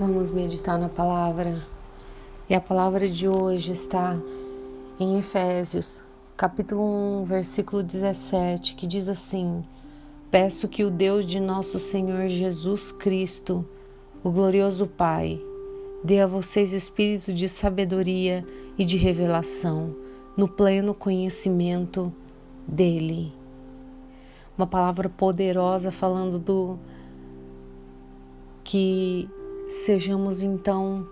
Vamos meditar na palavra. E a palavra de hoje está em Efésios, capítulo 1, versículo 17, que diz assim: Peço que o Deus de nosso Senhor Jesus Cristo, o glorioso Pai, dê a vocês espírito de sabedoria e de revelação, no pleno conhecimento dele. Uma palavra poderosa falando do que sejamos então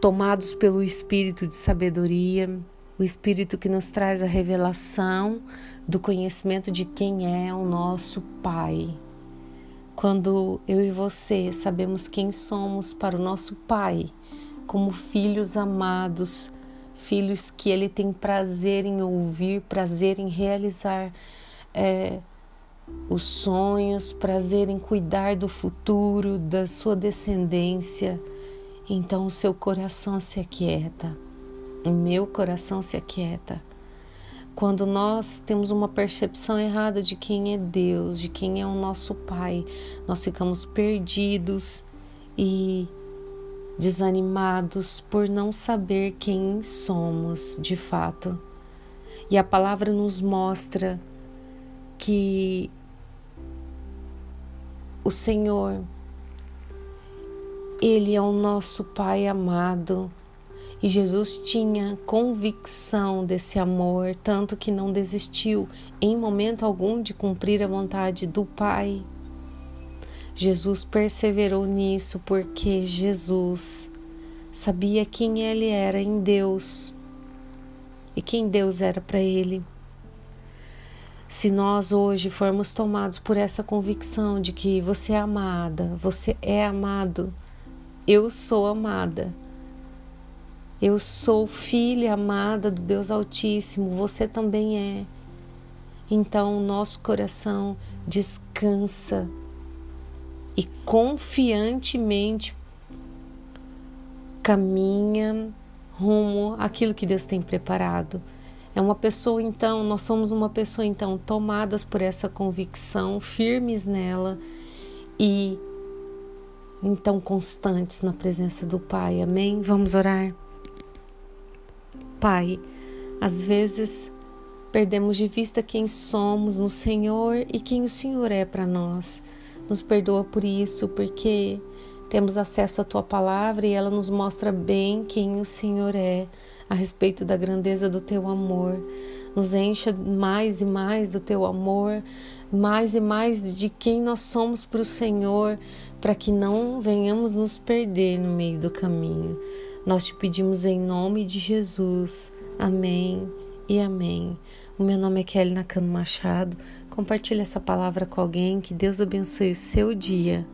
tomados pelo espírito de sabedoria, o espírito que nos traz a revelação do conhecimento de quem é o nosso Pai. Quando eu e você sabemos quem somos para o nosso Pai, como filhos amados, filhos que Ele tem prazer em ouvir, prazer em realizar. É, os sonhos, prazer em cuidar do futuro, da sua descendência, então o seu coração se aquieta, o meu coração se aquieta. Quando nós temos uma percepção errada de quem é Deus, de quem é o nosso Pai, nós ficamos perdidos e desanimados por não saber quem somos de fato. E a palavra nos mostra que o Senhor, Ele é o nosso Pai amado. E Jesus tinha convicção desse amor, tanto que não desistiu em momento algum de cumprir a vontade do Pai. Jesus perseverou nisso porque Jesus sabia quem ele era em Deus e quem Deus era para ele. Se nós hoje formos tomados por essa convicção de que você é amada, você é amado, eu sou amada, eu sou filha amada do Deus Altíssimo, você também é. Então, nosso coração descansa e confiantemente caminha rumo àquilo que Deus tem preparado. É uma pessoa, então, nós somos uma pessoa, então, tomadas por essa convicção, firmes nela e, então, constantes na presença do Pai. Amém? Vamos orar? Pai, às vezes perdemos de vista quem somos no Senhor e quem o Senhor é para nós. Nos perdoa por isso, porque temos acesso à tua palavra e ela nos mostra bem quem o Senhor é a respeito da grandeza do teu amor. Nos encha mais e mais do teu amor, mais e mais de quem nós somos para o Senhor, para que não venhamos nos perder no meio do caminho. Nós te pedimos em nome de Jesus. Amém e amém. O meu nome é Kelly Nakano Machado. Compartilhe essa palavra com alguém. Que Deus abençoe o seu dia.